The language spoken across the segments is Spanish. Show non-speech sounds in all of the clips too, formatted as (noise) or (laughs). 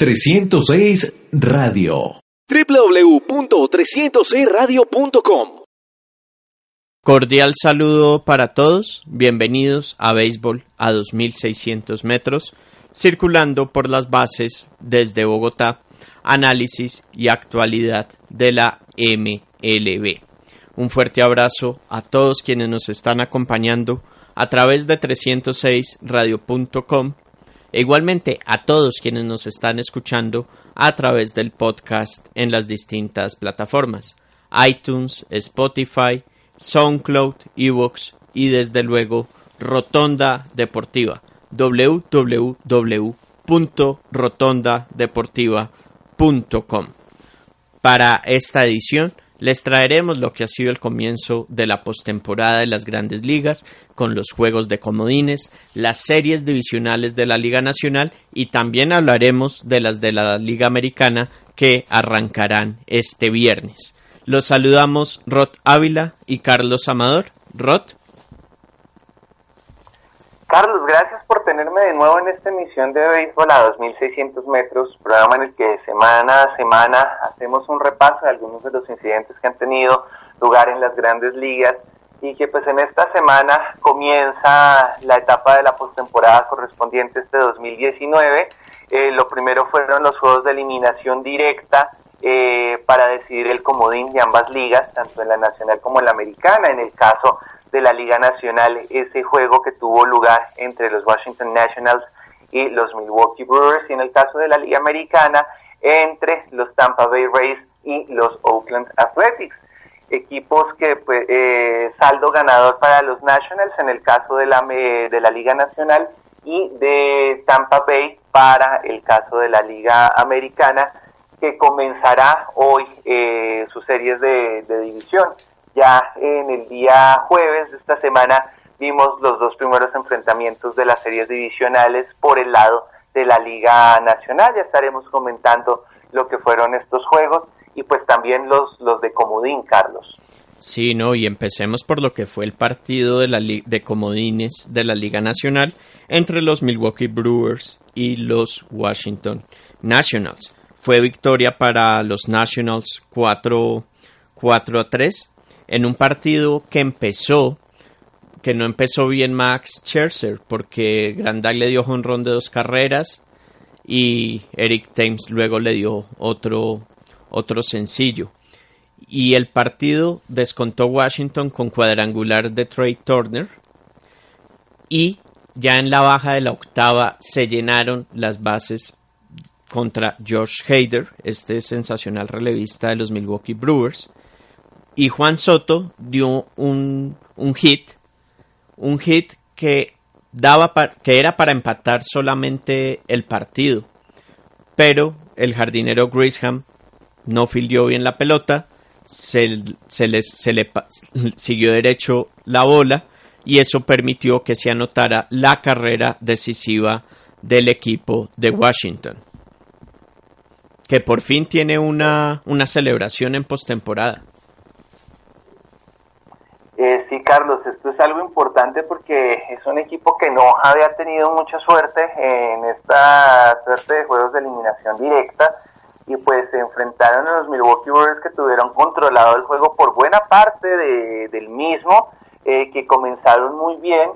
306 Radio. www.306radio.com Cordial saludo para todos, bienvenidos a Béisbol a 2600 metros, circulando por las bases desde Bogotá, análisis y actualidad de la MLB. Un fuerte abrazo a todos quienes nos están acompañando a través de 306radio.com e igualmente a todos quienes nos están escuchando a través del podcast en las distintas plataformas. iTunes, Spotify, SoundCloud, Evox y desde luego Rotonda Deportiva. www.rotondadeportiva.com Para esta edición les traeremos lo que ha sido el comienzo de la postemporada de las grandes ligas, con los juegos de comodines, las series divisionales de la Liga Nacional y también hablaremos de las de la Liga Americana que arrancarán este viernes. Los saludamos Rod Ávila y Carlos Amador. Rod. Carlos, gracias por tenerme de nuevo en esta emisión de Béisbol a 2600 metros, programa en el que semana a semana hacemos un repaso de algunos de los incidentes que han tenido lugar en las grandes ligas y que pues en esta semana comienza la etapa de la postemporada correspondiente este 2019. Eh, lo primero fueron los juegos de eliminación directa eh, para decidir el comodín de ambas ligas, tanto en la nacional como en la americana. En el caso de la Liga Nacional ese juego que tuvo lugar entre los Washington Nationals y los Milwaukee Brewers y en el caso de la Liga Americana entre los Tampa Bay Rays y los Oakland Athletics equipos que pues, eh, saldo ganador para los Nationals en el caso de la de la Liga Nacional y de Tampa Bay para el caso de la Liga Americana que comenzará hoy eh, sus series de división ya en el día jueves de esta semana vimos los dos primeros enfrentamientos de las series divisionales por el lado de la Liga Nacional. Ya estaremos comentando lo que fueron estos juegos y pues también los, los de Comodín, Carlos. Sí, no, y empecemos por lo que fue el partido de, la de comodines de la Liga Nacional entre los Milwaukee Brewers y los Washington Nationals. Fue victoria para los Nationals 4, 4 a 3 en un partido que empezó, que no empezó bien Max Scherzer, porque Grandal le dio honrón de dos carreras y Eric Thames luego le dio otro, otro sencillo. Y el partido descontó Washington con cuadrangular de Trey Turner y ya en la baja de la octava se llenaron las bases contra Josh Hader, este sensacional relevista de los Milwaukee Brewers, y Juan Soto dio un, un hit, un hit que daba que era para empatar solamente el partido, pero el jardinero Grisham no fildió bien la pelota, se, se, le siguió derecho la bola y eso permitió que se anotara la carrera decisiva del equipo de Washington, que por fin tiene una, una celebración en postemporada. Eh, sí, Carlos, esto es algo importante porque es un equipo que no había tenido mucha suerte en esta suerte de juegos de eliminación directa y pues se enfrentaron a los Milwaukee Brewers que tuvieron controlado el juego por buena parte del mismo, eh, que comenzaron muy bien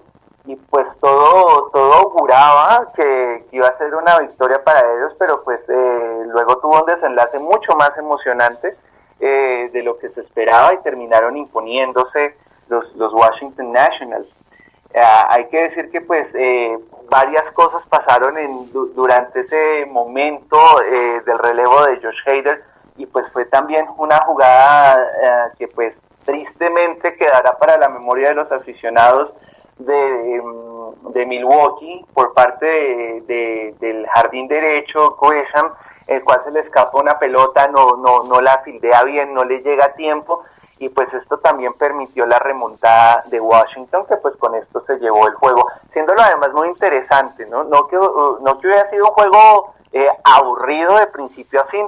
y pues todo todo auguraba que, iba a ser una victoria para ellos, pero pues eh, luego tuvo un desenlace mucho más emocionante de lo que se esperaba y terminaron imponiéndose los, los Washington Nationals. Ah, hay que decir que pues eh, varias cosas pasaron en, durante ese momento eh, del relevo de Josh Hader y pues fue también una jugada eh, que pues tristemente quedará para la memoria de los aficionados de, de Milwaukee por parte de, del jardín derecho Gresham el cual se le escapa una pelota, no, no, no la fildea bien, no le llega a tiempo y pues esto también permitió la remontada de Washington que pues con esto se llevó el juego, siéndolo además muy interesante, ¿no? No que, uh, no que hubiera sido un juego eh, aburrido de principio a fin,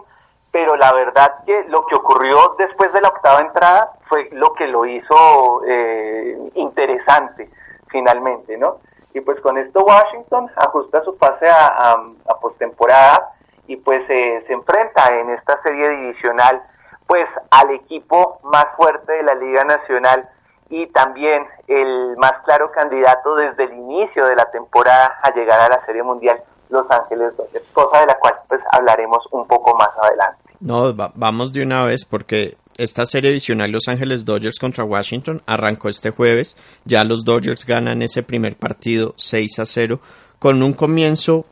pero la verdad que lo que ocurrió después de la octava entrada fue lo que lo hizo eh, interesante finalmente, ¿no? Y pues con esto Washington ajusta su pase a, a, postemporada y pues eh, se enfrenta en esta serie divisional pues al equipo más fuerte de la Liga Nacional y también el más claro candidato desde el inicio de la temporada a llegar a la Serie Mundial, Los Ángeles Dodgers, cosa de la cual pues hablaremos un poco más adelante. No, vamos de una vez porque esta serie divisional Los Ángeles Dodgers contra Washington arrancó este jueves. Ya los Dodgers ganan ese primer partido 6 a 0 con un comienzo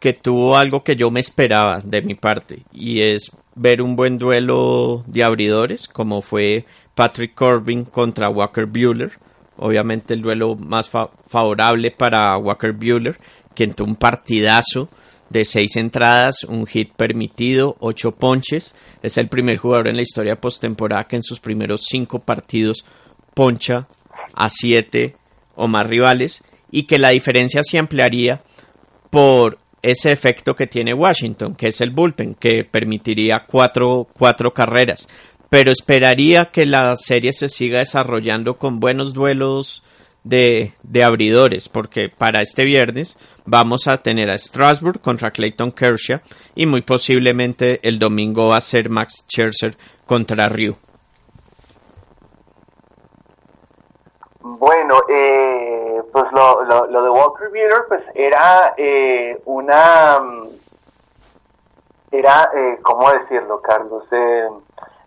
que tuvo algo que yo me esperaba de mi parte y es ver un buen duelo de abridores como fue Patrick Corbin contra Walker Bueller. Obviamente el duelo más favorable para Walker Bueller, quien tuvo un partidazo de seis entradas, un hit permitido, ocho ponches. Es el primer jugador en la historia postemporada que en sus primeros cinco partidos poncha a siete o más rivales y que la diferencia se ampliaría por ese efecto que tiene Washington, que es el bullpen, que permitiría cuatro, cuatro carreras. Pero esperaría que la serie se siga desarrollando con buenos duelos de, de abridores, porque para este viernes vamos a tener a Strasbourg contra Clayton Kershaw y muy posiblemente el domingo va a ser Max Scherzer contra Ryu. Bueno, eh, pues lo, lo, de Walker Buehler pues era eh, una era eh, cómo decirlo Carlos eh,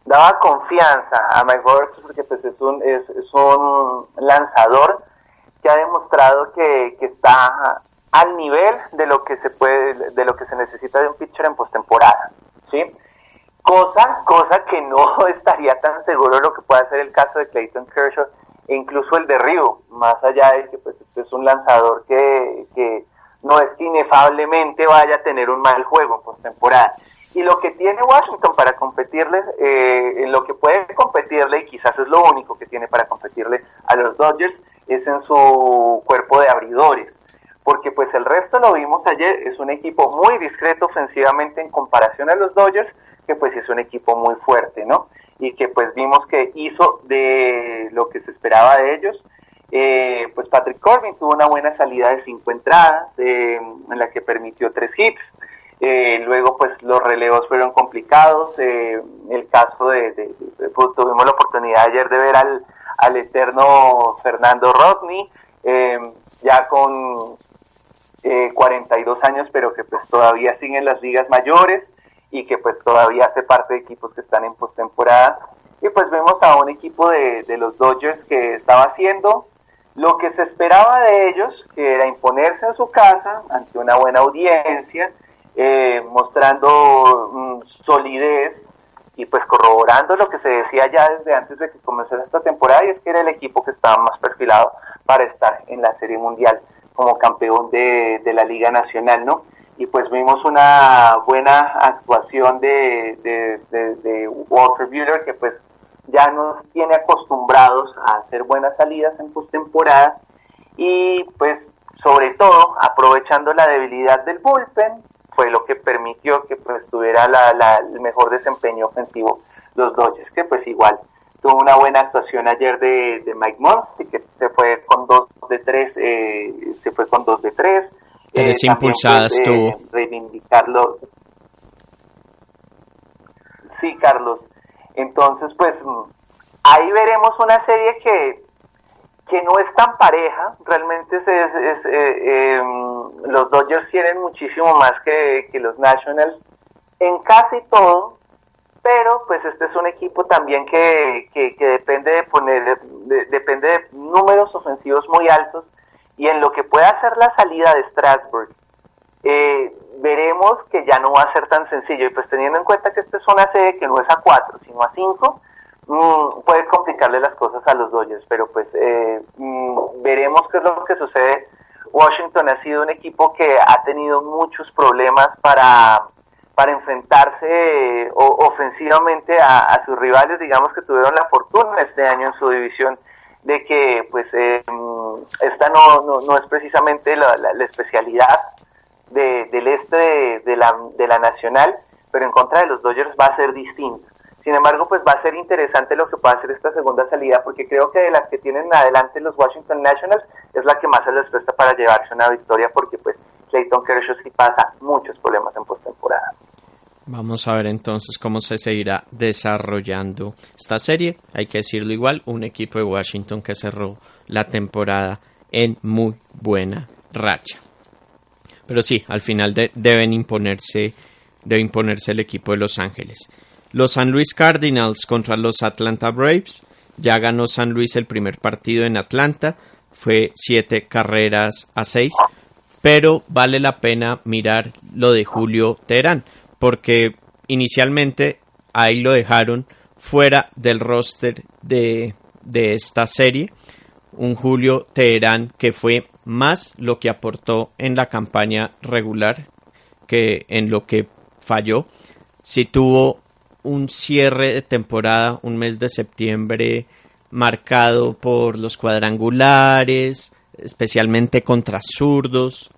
daba confianza a Mike Roberts porque pues es un es, es un lanzador que ha demostrado que, que está al nivel de lo que se puede, de lo que se necesita de un pitcher en postemporada, ¿sí? Cosa, cosa que no (laughs) estaría tan seguro lo que pueda ser el caso de Clayton Kershaw incluso el de Río, más allá de que pues este es un lanzador que, que no es que inefablemente vaya a tener un mal juego en postemporada. Y lo que tiene Washington para competirle, eh, en lo que puede competirle, y quizás es lo único que tiene para competirle a los Dodgers, es en su cuerpo de abridores porque pues el resto lo vimos ayer, es un equipo muy discreto ofensivamente en comparación a los Dodgers, que pues es un equipo muy fuerte, ¿no? Y que pues vimos que hizo de lo que se esperaba de ellos. Eh, pues Patrick Corbin tuvo una buena salida de cinco entradas, en la que permitió tres hits. Eh, luego pues los relevos fueron complicados. Eh, el caso de, pues, tuvimos la oportunidad ayer de ver al, al eterno Fernando Rodney, ya con 42 eh, años, pero que pues todavía sigue en las ligas mayores y que pues todavía hace parte de equipos que están en postemporada. Y pues vemos a un equipo de, de los Dodgers que estaba haciendo lo que se esperaba de ellos, que era imponerse en su casa ante una buena audiencia, eh, mostrando mm, solidez y pues corroborando lo que se decía ya desde antes de que comenzara esta temporada y es que era el equipo que estaba más perfilado para estar en la Serie Mundial como campeón de, de, la Liga Nacional, ¿no? Y pues vimos una buena actuación de, de, de Walter Buehler, que pues ya nos tiene acostumbrados a hacer buenas salidas en postemporada y pues sobre todo aprovechando la debilidad del bullpen fue lo que permitió que pues tuviera la, la, el mejor desempeño ofensivo los Dodgers que pues igual tuvo una buena actuación ayer de, de Mike y que se fue con dos de tres, eh, se fue con dos de tres. Tres eh, impulsadas reivindicarlo. Sí, Carlos. Entonces, pues ahí veremos una serie que, que no es tan pareja. Realmente es, es, eh, em, los Dodgers tienen muchísimo más que, que los Nationals en casi todo, pero pues este es un equipo también que, que, depende de poner, depende de números ofensivos muy altos y en lo que pueda hacer la salida de Strasbourg, eh, veremos que ya no va a ser tan sencillo. Y pues teniendo en cuenta que esta es una serie que no es a cuatro, sino a cinco, mm, puede complicarle las cosas a los Dodgers, pero pues eh, mm, veremos qué es lo que sucede. Washington ha sido un equipo que ha tenido muchos problemas para para enfrentarse ofensivamente a, sus rivales, digamos que tuvieron la fortuna este año en su división de que pues eh, esta no, no, es precisamente la, especialidad del este de, la, de la nacional, pero en contra de los Dodgers va a ser distinto. Sin embargo, pues va a ser interesante lo que pueda hacer esta segunda salida, porque creo que de las que tienen adelante los Washington Nationals es la que más se les presta para llevarse una victoria, porque pues Clayton Kershaw sí pasa muchos problemas en postemporada. Vamos a ver entonces cómo se seguirá desarrollando esta serie. Hay que decirlo igual, un equipo de Washington que cerró la temporada en muy buena racha. Pero sí, al final deben imponerse, debe imponerse el equipo de Los Ángeles. Los San Luis Cardinals contra los Atlanta Braves. Ya ganó San Luis el primer partido en Atlanta. Fue siete carreras a seis. Pero vale la pena mirar lo de Julio Terán porque inicialmente ahí lo dejaron fuera del roster de, de esta serie. Un Julio Teherán que fue más lo que aportó en la campaña regular que en lo que falló. Si tuvo un cierre de temporada, un mes de septiembre marcado por los cuadrangulares, especialmente contra zurdos,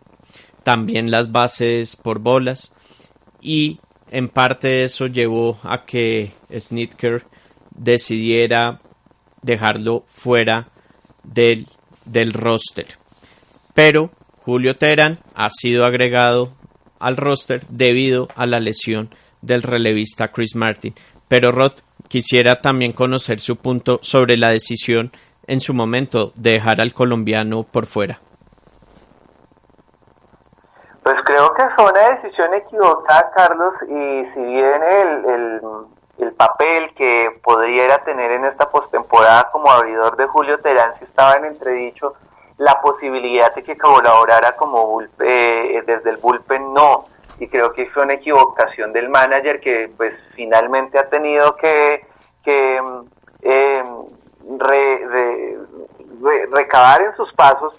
también las bases por bolas y en parte eso llevó a que Snitker decidiera dejarlo fuera del, del roster. Pero Julio Terán ha sido agregado al roster debido a la lesión del relevista Chris Martin. Pero Rod quisiera también conocer su punto sobre la decisión en su momento de dejar al colombiano por fuera. Pues creo que fue una decisión equivocada, Carlos, y si bien el, el, papel que podría tener en esta postemporada como abridor de Julio Terán si estaba en entredicho, la posibilidad de que colaborara como eh, desde el bullpen no, y creo que fue una equivocación del manager que pues finalmente ha tenido que, que eh, recabar en sus pasos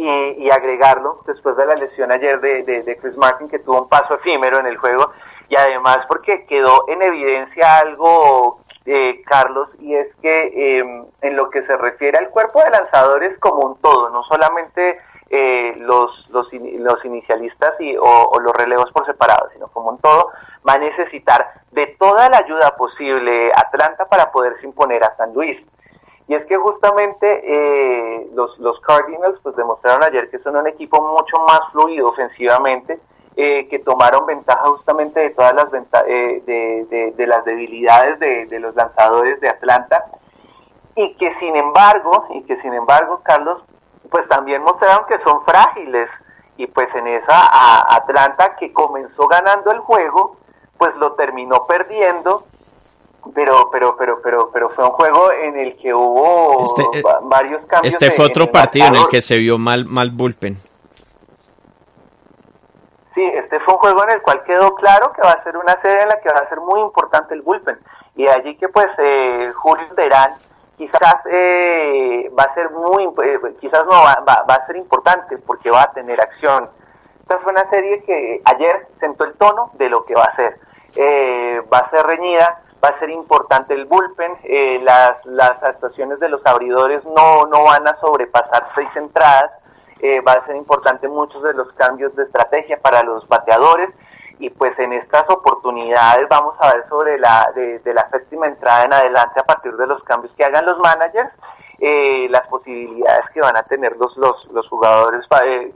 y, agregarlo después de la lesión ayer de, Chris Martin, que tuvo un paso efímero en el juego, y además porque quedó en evidencia algo, eh, Carlos, y es que em, en lo que se refiere al cuerpo de lanzadores como un todo, no solamente eh, los, los, los, inicialistas y, o, los relevos por separado, sino como un todo, va a necesitar de toda la ayuda posible Atlanta para poderse imponer a San Luis. Y es que justamente eh, los, los Cardinals pues demostraron ayer que son un equipo mucho más fluido ofensivamente, eh, que tomaron ventaja justamente de todas las eh, de, de, las debilidades de, los lanzadores de Atlanta. Y que sin embargo y que sin embargo Carlos pues también mostraron que son frágiles. Y pues en esa Atlanta que comenzó ganando el juego pues lo terminó perdiendo pero pero pero pero pero fue un juego en el que hubo este, eh, varios cambios este fue otro partido en el que se vio mal mal bullpen. Sí este fue un juego en el cual quedó claro que va a ser una serie en la que va a ser muy importante el bullpen. Y allí que pues eh, Julio Terán quizás eh, va a ser muy eh, quizás no va, va, va a ser importante porque va a tener acción. Esta fue una serie que ayer sentó el tono de lo que va a ser. Va a ser reñida va a ser importante el bullpen, eh, las, las actuaciones de los abridores no, no van a sobrepasar seis entradas, eh, va a ser importante muchos de los cambios de estrategia para los bateadores. Y pues en estas oportunidades vamos a ver sobre la de, la séptima entrada en adelante a partir de los cambios que hagan los managers eh, las posibilidades que van a tener los los, los jugadores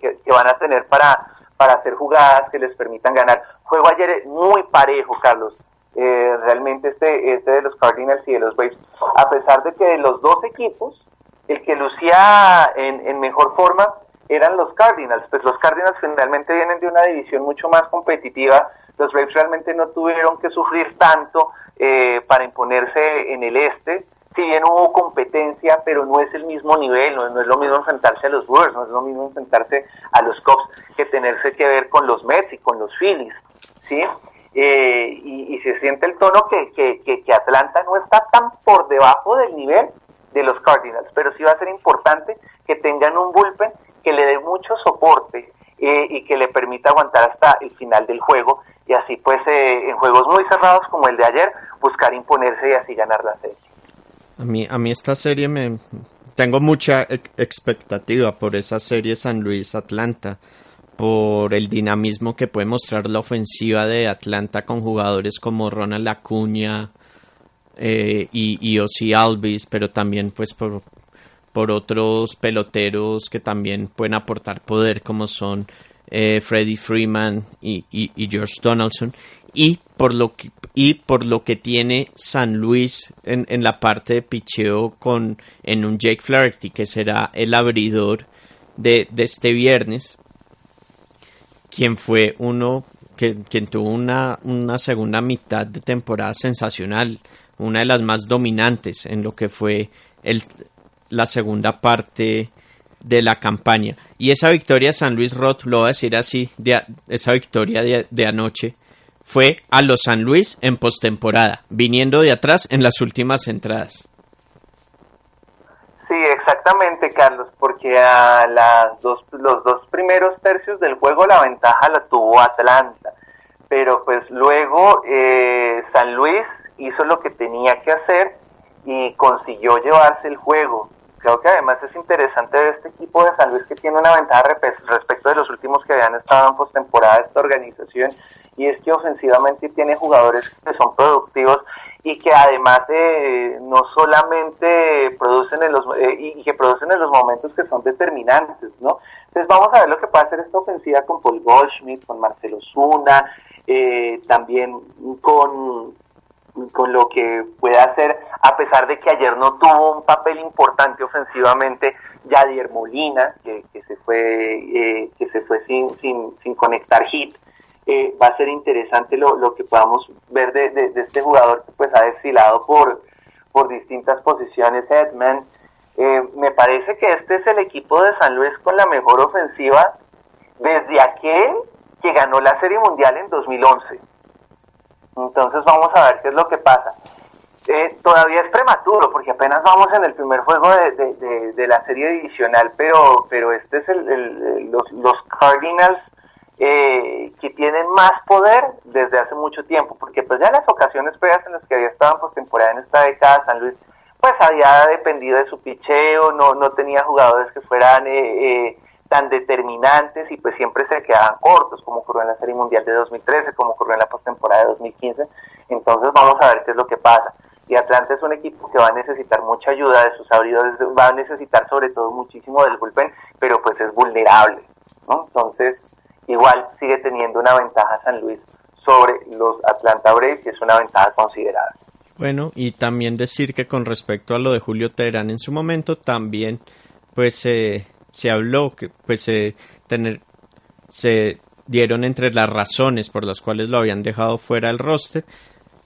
que, que, van a tener para para hacer jugadas que les permitan ganar. Juego ayer muy parejo Carlos eh, realmente este, este de los Cardinals y de los Braves, a pesar de que de los dos equipos, el que lucía en, en mejor forma eran los Cardinals, pues los Cardinals finalmente vienen de una división mucho más competitiva, los Braves realmente no tuvieron que sufrir tanto eh, para imponerse en el este, si bien hubo competencia, pero no es el mismo nivel, no, no, es lo mismo enfrentarse a los Brewers, no es lo mismo enfrentarse a los Cubs que tenerse que ver con los Mets y con los Phillies, ¿sí? Eh, y, se siente el tono que, que, Atlanta no está tan por debajo del nivel de los Cardinals, pero sí va a ser importante que tengan un bullpen que le dé mucho soporte eh, y que le permita aguantar hasta el final del juego y así pues eh, en juegos muy cerrados como el de ayer buscar imponerse y así ganar la serie. A mí, a mí esta serie me... Tengo mucha expectativa por esa serie San Luis Atlanta, por el dinamismo que puede mostrar la ofensiva de Atlanta con jugadores como Ronald Acuña eh, y, y Ozzy Alvis, pero también pues por, por otros peloteros que también pueden aportar poder como son eh, Freddie Freeman y, George Donaldson. Y por lo que y por lo que tiene San Luis en, en la parte de picheo con en un Jake Flaherty que será el abridor de este viernes quien fue uno que, quien tuvo una, una segunda mitad de temporada sensacional una de las más dominantes en lo que fue el, la segunda parte de la campaña. Y esa victoria de San Luis Roth, lo voy a decir así, de, esa victoria de, anoche, fue a los San Luis en postemporada, viniendo de atrás en las últimas entradas. Sí, exactamente, Carlos, porque a las dos, los dos primeros tercios del juego la ventaja la tuvo Atlanta, pero pues luego eh, San Luis hizo lo que tenía que hacer y consiguió llevarse el juego. Creo que además es interesante ver este equipo de San Luis que tiene una ventaja respecto de los últimos que habían estado en postemporada de esta organización y es que ofensivamente tiene jugadores que son productivos y que además eh, no solamente producen en los eh, y que producen en los momentos que son determinantes, ¿no? Entonces vamos a ver lo que puede hacer esta ofensiva con Paul Goldschmidt, con Marcelo Zuna, eh, también con con lo que puede hacer, a pesar de que ayer no tuvo un papel importante ofensivamente, Yadier Molina, que, se fue, eh, que se fue sin, sin, sin conectar hit. Eh, va a ser interesante lo, lo que podamos ver de, de, este jugador que pues ha desfilado por, por distintas posiciones, Edman. Eh, me parece que este es el equipo de San Luis con la mejor ofensiva desde aquel que ganó la Serie Mundial en 2011. Entonces vamos a ver qué es lo que pasa. Eh, todavía es prematuro porque apenas vamos en el primer juego de, de, la serie divisional, pero, pero este es el, los, los, Cardinals eh, que tienen más poder desde hace mucho tiempo, porque pues ya las ocasiones previas en las que había estado en postemporada en esta década, San Luis pues había dependido de su picheo, no, no tenía jugadores que fueran eh, eh tan determinantes y pues siempre se quedaban cortos, como ocurrió en la Serie Mundial de 2013, como ocurrió en la postemporada de 2015. Entonces vamos a ver qué es lo que pasa. Y Atlanta es un equipo que va a necesitar mucha ayuda de sus abridores, va a necesitar sobre todo muchísimo del bullpen, pero pues es vulnerable, ¿no? Entonces, igual sigue teniendo una ventaja San Luis sobre los Atlanta Braves y es una ventaja considerable. Bueno, y también decir que con respecto a lo de Julio Terán en su momento, también pues eh, se habló que pues se tener se dieron entre las razones por las cuales lo habían dejado fuera del roster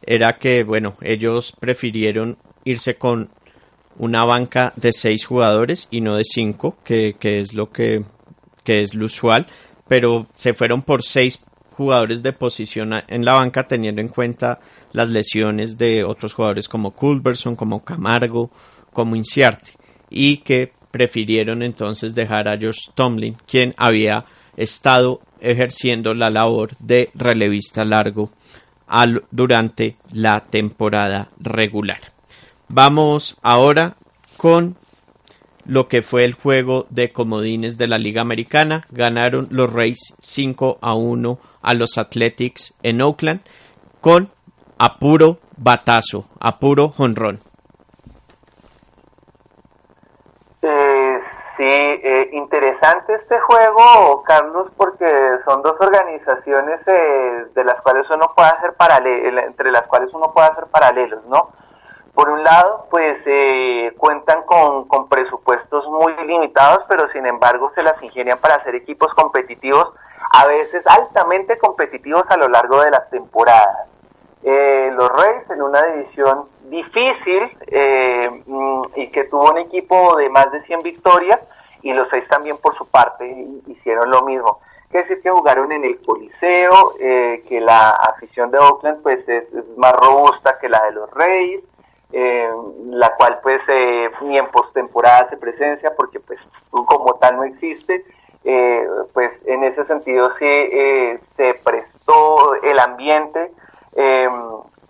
era que bueno ellos prefirieron irse con una banca de seis jugadores y no de cinco que, que es lo que, que es lo usual pero se fueron por seis jugadores de posición en la banca teniendo en cuenta las lesiones de otros jugadores como Culberson, como Camargo, como Inciarte y que prefirieron entonces dejar a George Tomlin, quien había estado ejerciendo la labor de relevista largo durante la temporada regular. Vamos ahora con lo que fue el juego de comodines de la Liga Americana. Ganaron los Rays 5 a 1 a los Athletics en Oakland con apuro batazo, apuro jonrón. Sí, eh, interesante este juego, Carlos, porque son dos organizaciones eh, de las cuales uno puede hacer paralelo, entre las cuales uno puede hacer paralelos, ¿no? Por un lado, pues eh, cuentan con, con presupuestos muy limitados, pero sin embargo se las ingenian para hacer equipos competitivos, a veces altamente competitivos a lo largo de las temporadas. Eh, los Reyes en una división difícil eh, mm, y que tuvo un equipo de más de 100 victorias y los seis también por su parte hicieron lo mismo. Quiere decir que jugaron en el Coliseo, eh, que la afición de Oakland pues es, más robusta que la de los Reyes, la cual pues ni en postemporada se presencia porque pues como tal no existe eh, pues en ese sentido sí eh, se prestó el ambiente em,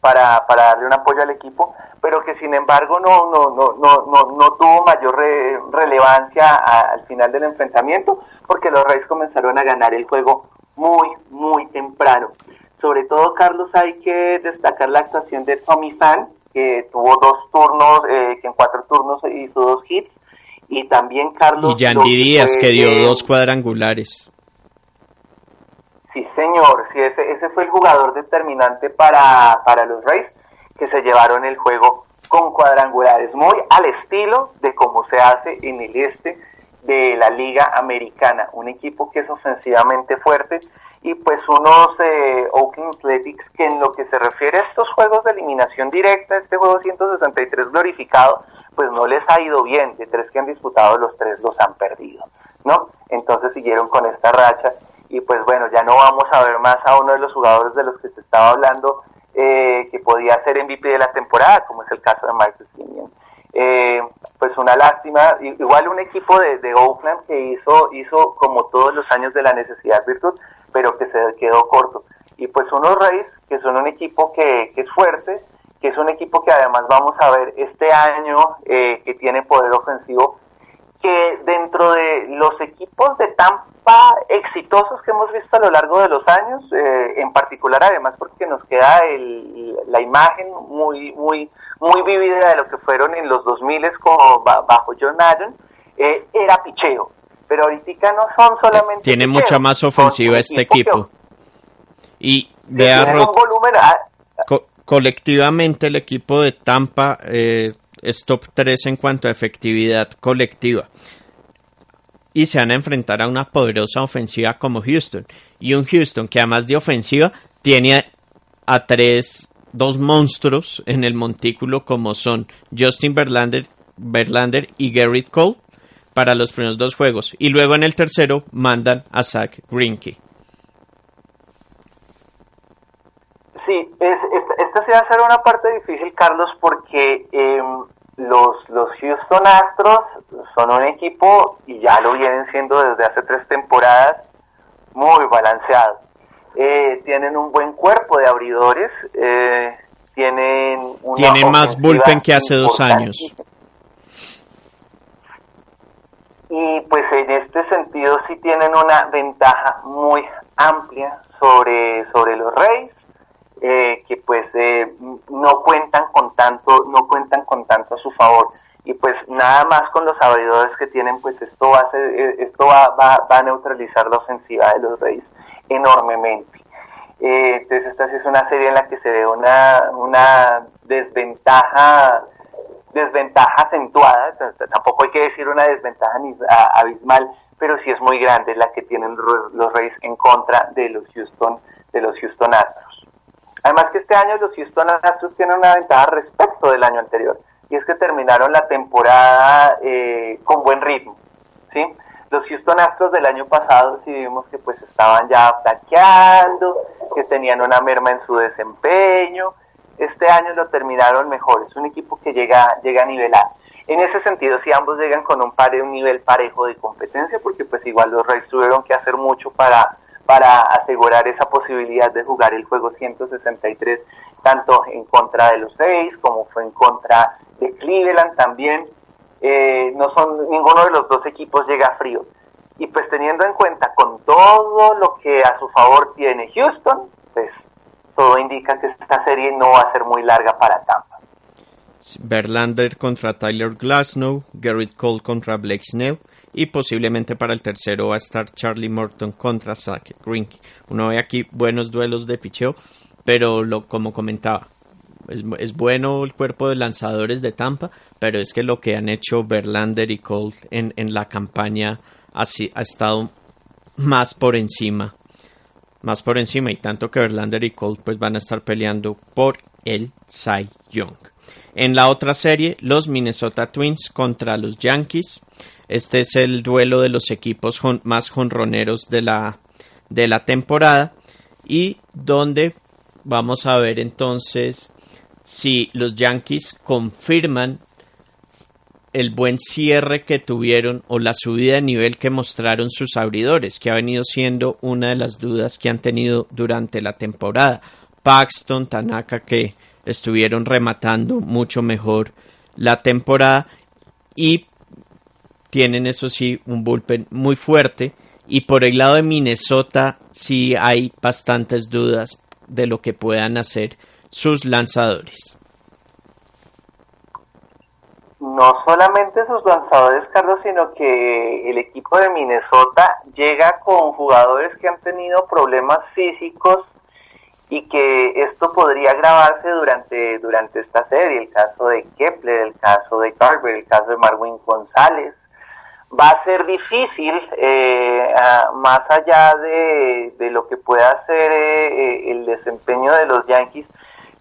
para, para, darle un apoyo al equipo, pero que sin embargo no, no, no, no, no, tuvo mayor relevancia al final del enfrentamiento, porque los Reyes comenzaron a ganar el juego muy, muy temprano. Sobre todo, Carlos, hay que destacar la actuación de Tommy Fan, que tuvo dos turnos, eh, que en cuatro turnos hizo dos hits, y también Carlos... Y Yandy Díaz, que dio dos cuadrangulares. Sí, señor, sí, ese, ese fue el jugador determinante para, para los Rays, que se llevaron el juego con cuadrangulares, muy al estilo de cómo se hace en el este de la Liga Americana, un equipo que es ofensivamente fuerte y pues unos eh, Oakland Athletics que en lo que se refiere a estos juegos de eliminación directa, este juego 163 glorificado, pues no les ha ido bien, de tres que han disputado los tres los han perdido, ¿no? Entonces siguieron con esta racha y pues bueno, ya no vamos a ver más a uno de los jugadores de los que se estaba hablando eh, que podía ser MVP de la temporada, como es el caso de Michael Simeon. Eh, pues una lástima, igual un equipo de, de, Oakland que hizo, hizo como todos los años de la necesidad virtud, quedó corto. Y pues unos Reyes, que son un equipo que, que es fuerte, que es un equipo que además vamos a ver este año eh, que tiene poder ofensivo, que dentro de los equipos de Tampa exitosos que hemos visto a lo largo de los años, eh, en particular además porque nos queda el, la imagen muy muy muy vívida de lo que fueron en los 2000 como bajo John Allen, eh, era picheo. Pero ahorita no son solamente. Tiene mucha más ofensiva este equipo. Y colectivamente el equipo de Tampa eh, es top 3 en cuanto a efectividad colectiva. Y se van a enfrentar a una poderosa ofensiva como Houston. Y un Houston que además de ofensiva tiene a tres, dos monstruos en el montículo como son Justin Verlander, Verlander y Garrett Cole para los primeros dos juegos. Y luego en el tercero mandan a Zach Greinke. Sí, esta sí va a ser una parte difícil, Carlos, porque em, los, los Houston Astros son un equipo, y ya lo vienen siendo desde hace tres temporadas, muy balanceado. Eh, tienen un buen cuerpo de abridores, eh, tienen Tienen más bullpen que hace dos años. Y pues en este sentido sí tienen una ventaja muy amplia sobre, sobre los Reyes eh, que pues eh, no cuentan con tanto no cuentan con tanto a su favor. Y pues nada más con los abridores que tienen pues esto va a eh, esto va, va, a neutralizar la ofensiva de los Reyes enormemente. Entonces esta sí es una serie en la que se ve una una desventaja desventaja acentuada tampoco hay que decir una desventaja abismal pero sí es muy grande la que tienen los Reyes en contra de los Houston de los Houston Astros Además que este año los Houston Astros tienen una ventaja respecto del año anterior, y es que terminaron la temporada eh, con buen ritmo, ¿sí? Los Houston Astros del año pasado sí vimos que pues estaban ya flaqueando, que tenían una merma en su desempeño, este año lo terminaron mejor, es un equipo que llega, llega a nivelar. En ese sentido, si ambos llegan con un, pare, un nivel parejo de competencia, porque pues igual los Reyes tuvieron que hacer mucho para para asegurar esa posibilidad de jugar el juego 163 tanto en contra de los seis como fue en contra de Cleveland también. Eh, no son ninguno de los dos equipos llega frío. Y pues teniendo en cuenta con todo lo que a su favor tiene Houston, pues todo indica que esta serie no va a ser muy larga para Tampa. Verlander contra Tyler Glasnow, Garrett Cole contra Blake Snell, y posiblemente para el tercero va a estar Charlie Morton contra Zach Greinke. Uno ve aquí buenos duelos de picheo, pero lo, como comentaba, es, bueno el cuerpo de lanzadores de Tampa, pero es que lo que han hecho Verlander y Cole en, en la campaña así, ha estado más por encima. Más por encima, y tanto que Verlander y Cole pues van a estar peleando por el Cy Young. En la otra serie, los Minnesota Twins contra los Yankees. Este es el duelo de los equipos más jonroneros de la, de la temporada y donde vamos a ver entonces si los Yankees confirman el buen cierre que tuvieron o la subida de nivel que mostraron sus abridores, que ha venido siendo una de las dudas que han tenido durante la temporada. Paxton, Tanaka, que estuvieron rematando mucho mejor la temporada y tienen eso sí un bullpen muy fuerte. Y por el lado de Minnesota sí hay bastantes dudas de lo que puedan hacer sus lanzadores. No solamente sus lanzadores, Carlos, sino que el equipo de Minnesota llega con jugadores que han tenido problemas físicos y que esto podría agravarse durante, durante esta serie. El caso de Kepler, el caso de Carver, el caso de Marwin González. Va a ser difícil, eh, más allá de, lo que pueda ser eh, el desempeño de los Yankees,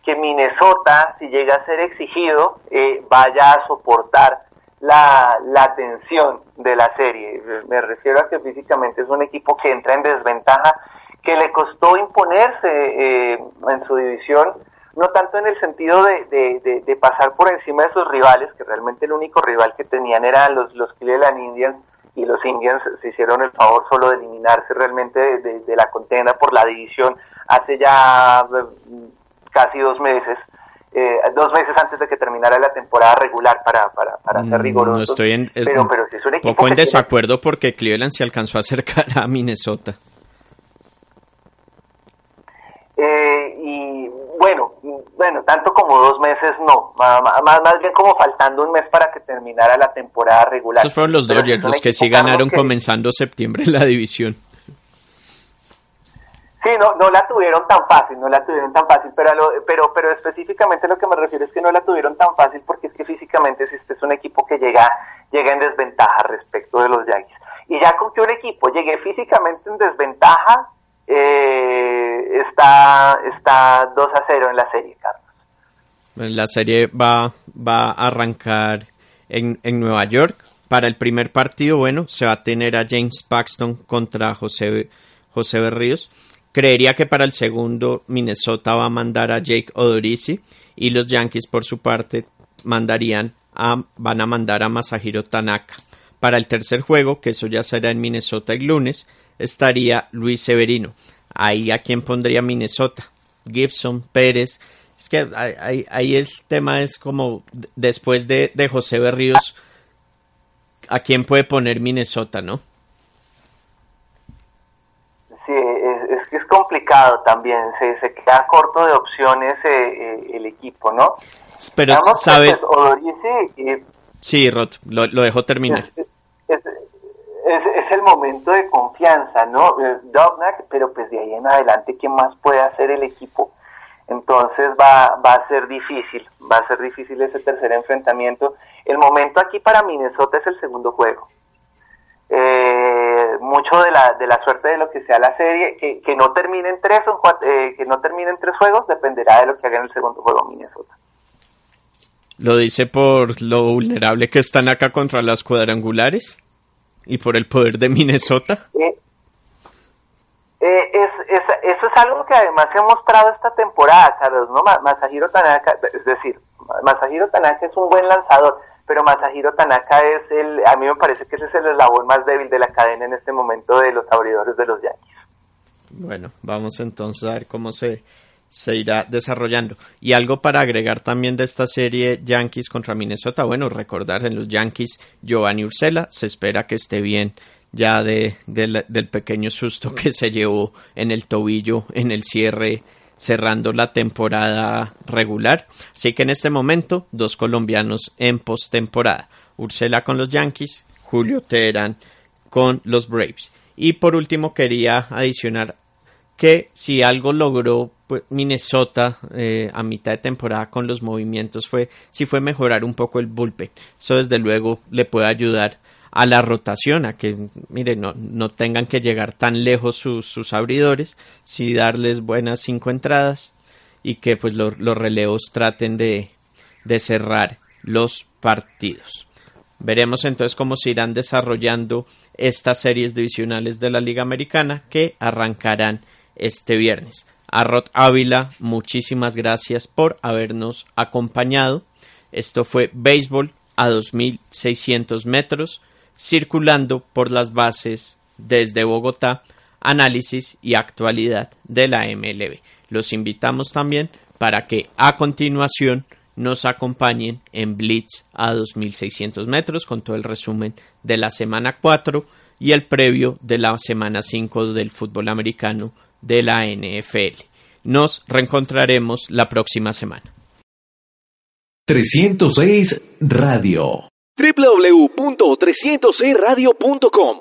que Minnesota, si llega a ser exigido, eh, vaya a soportar la, la tensión de la serie. Me refiero a que físicamente es un equipo que entra en desventaja, que le costó imponerse eh, en su división, no tanto en el sentido de, de, pasar por encima de sus rivales, que realmente el único rival que tenían eran los, los Cleveland Indians, y los Indians se hicieron el favor solo de eliminarse realmente de, de la contienda por la división hace ya casi dos meses, eh, dos meses antes de que terminara la temporada regular para, para, para ser mm, riguroso. No estoy en, pero, pero si es un equipo poco en desacuerdo porque Cleveland se alcanzó a acercar a Minnesota. Eh, y bueno, bueno, tanto como dos meses no, más, más, bien como faltando un mes para que terminara la temporada regular. Esos fueron los Dodgers, los que sí ganaron comenzando septiembre la división. Sí, no, no la tuvieron tan fácil, no la tuvieron tan fácil, pero, pero, pero específicamente lo que me refiero es que no la tuvieron tan fácil porque es que físicamente si este es un equipo que llega, llega en desventaja respecto de los Yankees. Y ya con que un equipo llegue físicamente en desventaja, eh, está, está 2 a 0 en la serie, Carlos. La serie va, va a arrancar en, en Nueva York. Para el primer partido, bueno, se va a tener a James Paxton contra José, José Berríos. Creería que para el segundo Minnesota va a mandar a Jake Odorizzi y los Yankees por su parte mandarían a, van a mandar a Masahiro Tanaka. Para el tercer juego, que eso ya será en Minnesota el lunes, estaría Luis Severino. Ahí a quién pondría Minnesota. Gibson, Pérez. Es que ahí, el tema es como después de, de José Berríos, ¿a quién puede poner Minnesota, no? complicado también, se, se queda corto de opciones eh, eh, el equipo, ¿no? Pero sabe... Pues, sí, Rod, lo, lo dejó terminar. Es, es, el momento de confianza, ¿no? Eh, Dognac, pero pues de ahí en adelante, ¿qué más puede hacer el equipo? Entonces va, va a ser difícil, va a ser difícil ese tercer enfrentamiento. El momento aquí para Minnesota es el segundo juego eh, mucho de la, de la suerte de lo que sea la serie, que, que no termine en tres o eh, que no termine en tres juegos, dependerá de lo que haga en el segundo juego Minnesota. ¿Lo dice por lo vulnerable que están acá contra las cuadrangulares? ¿Y por el poder de Minnesota? Eh, eh es, es, eso es algo que además se ha mostrado esta temporada, Carlos, ¿no? Masahiro Tanaka, es decir, Masahiro Tanaka es un buen lanzador, pero Masahiro Tanaka es el, a mí me parece que ese es el eslabón más débil de la cadena en este momento de los abridores de los Yankees. Bueno, vamos entonces a ver cómo se, se irá desarrollando. Y algo para agregar también de esta serie Yankees contra Minnesota, bueno, recordar en los Yankees Giovanni Ursela, se espera que esté bien ya de, del pequeño susto que se llevó en el tobillo en el cierre cerrando la temporada regular. Así que en este momento, dos colombianos en postemporada. Ursela con los Yankees, Julio Teherán con los Braves. Y por último quería adicionar que si algo logró pues, Minnesota eh, a mitad de temporada con los movimientos fue si fue mejorar un poco el bullpen. Eso desde luego le puede ayudar a la rotación, a que, mire, no, no tengan que llegar tan lejos sus, sus abridores, si darles buenas cinco entradas y que pues los, relevos traten de, de cerrar los partidos. Veremos entonces cómo se irán desarrollando estas series divisionales de la Liga Americana que arrancarán este viernes. A Rod Ávila, muchísimas gracias por habernos acompañado. Esto fue Béisbol a 2.600 metros, circulando por las bases desde Bogotá, análisis y actualidad de la MLB. Los invitamos también para que a continuación nos acompañen en Blitz a 2.600 metros con todo el resumen de la semana 4 y el previo de la semana 5 del fútbol americano de la NFL. Nos reencontraremos la próxima semana. 306 Radio. www.306radio.com